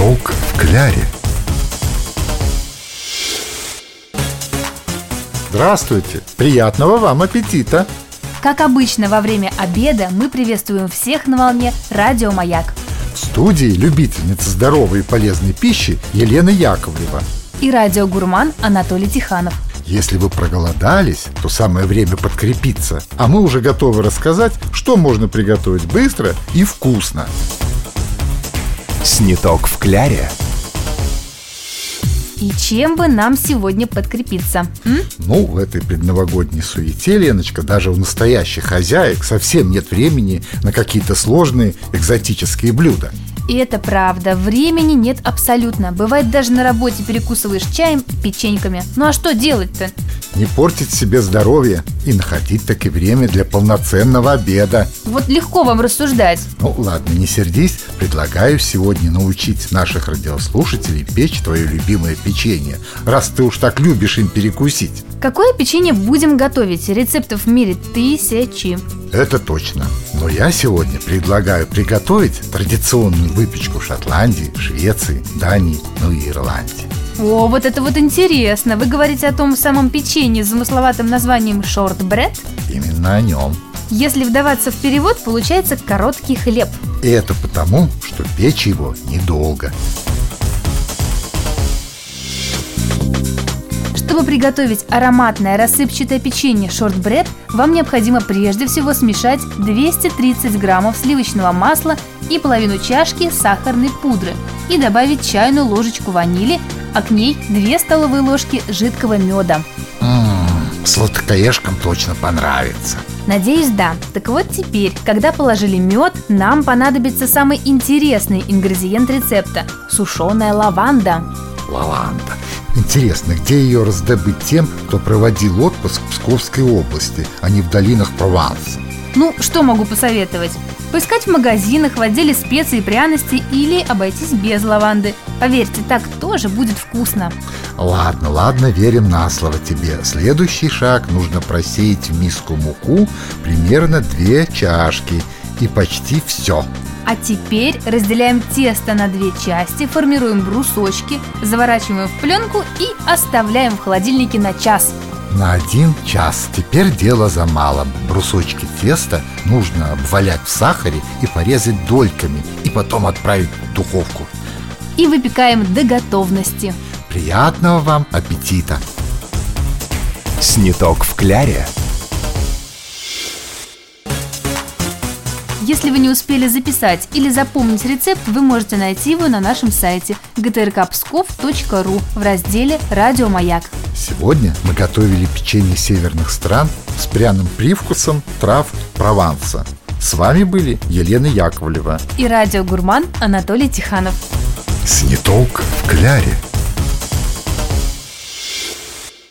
Сниток в кляре. Здравствуйте! Приятного вам аппетита! Как обычно, во время обеда мы приветствуем всех на волне «Радио Маяк». В студии любительница здоровой и полезной пищи Елена Яковлева. И радиогурман Анатолий Тиханов. Если вы проголодались, то самое время подкрепиться. А мы уже готовы рассказать, что можно приготовить быстро и вкусно. Сниток в кляре. И чем бы нам сегодня подкрепиться? М? Ну, в этой предновогодней суете, Леночка, даже у настоящих хозяек совсем нет времени на какие-то сложные экзотические блюда. И это правда, времени нет абсолютно. Бывает даже на работе перекусываешь чаем и печеньками. Ну а что делать-то? Не портить себе здоровье и находить таки время для полноценного обеда. Вот легко вам рассуждать. Ну ладно, не сердись, предлагаю сегодня научить наших радиослушателей печь твое любимое печенье, раз ты уж так любишь им перекусить. Какое печенье будем готовить? Рецептов в мире тысячи. Это точно. Но я сегодня предлагаю приготовить традиционную выпечку в Шотландии, Швеции, Дании, ну и Ирландии. О, вот это вот интересно. Вы говорите о том самом печенье с замысловатым названием шортбред? Именно о нем. Если вдаваться в перевод, получается короткий хлеб. И это потому, что печь его недолго. Чтобы приготовить ароматное рассыпчатое печенье шортбред, вам необходимо прежде всего смешать 230 граммов сливочного масла и половину чашки сахарной пудры и добавить чайную ложечку ванили, а к ней 2 столовые ложки жидкого меда. Ммм, сладкоежкам точно понравится. Надеюсь, да. Так вот теперь, когда положили мед, нам понадобится самый интересный ингредиент рецепта – сушеная лаванда. Лаванда. Интересно, где ее раздобыть тем, кто проводил отпуск в Псковской области, а не в долинах Прованса? Ну, что могу посоветовать? Поискать в магазинах, в отделе специй и пряностей или обойтись без лаванды. Поверьте, так тоже будет вкусно. Ладно, ладно, верим на слово тебе. Следующий шаг нужно просеять в миску муку примерно две чашки и почти все. А теперь разделяем тесто на две части, формируем брусочки, заворачиваем в пленку и оставляем в холодильнике на час. На один час. Теперь дело за малым. Брусочки теста нужно обвалять в сахаре и порезать дольками, и потом отправить в духовку. И выпекаем до готовности. Приятного вам аппетита! Сниток в кляре. Если вы не успели записать или запомнить рецепт, вы можете найти его на нашем сайте gtrkpskov.ru в разделе «Радио Маяк». Сегодня мы готовили печенье северных стран с пряным привкусом трав Прованса. С вами были Елена Яковлева. И радиогурман Анатолий Тиханов. Сниток в кляре.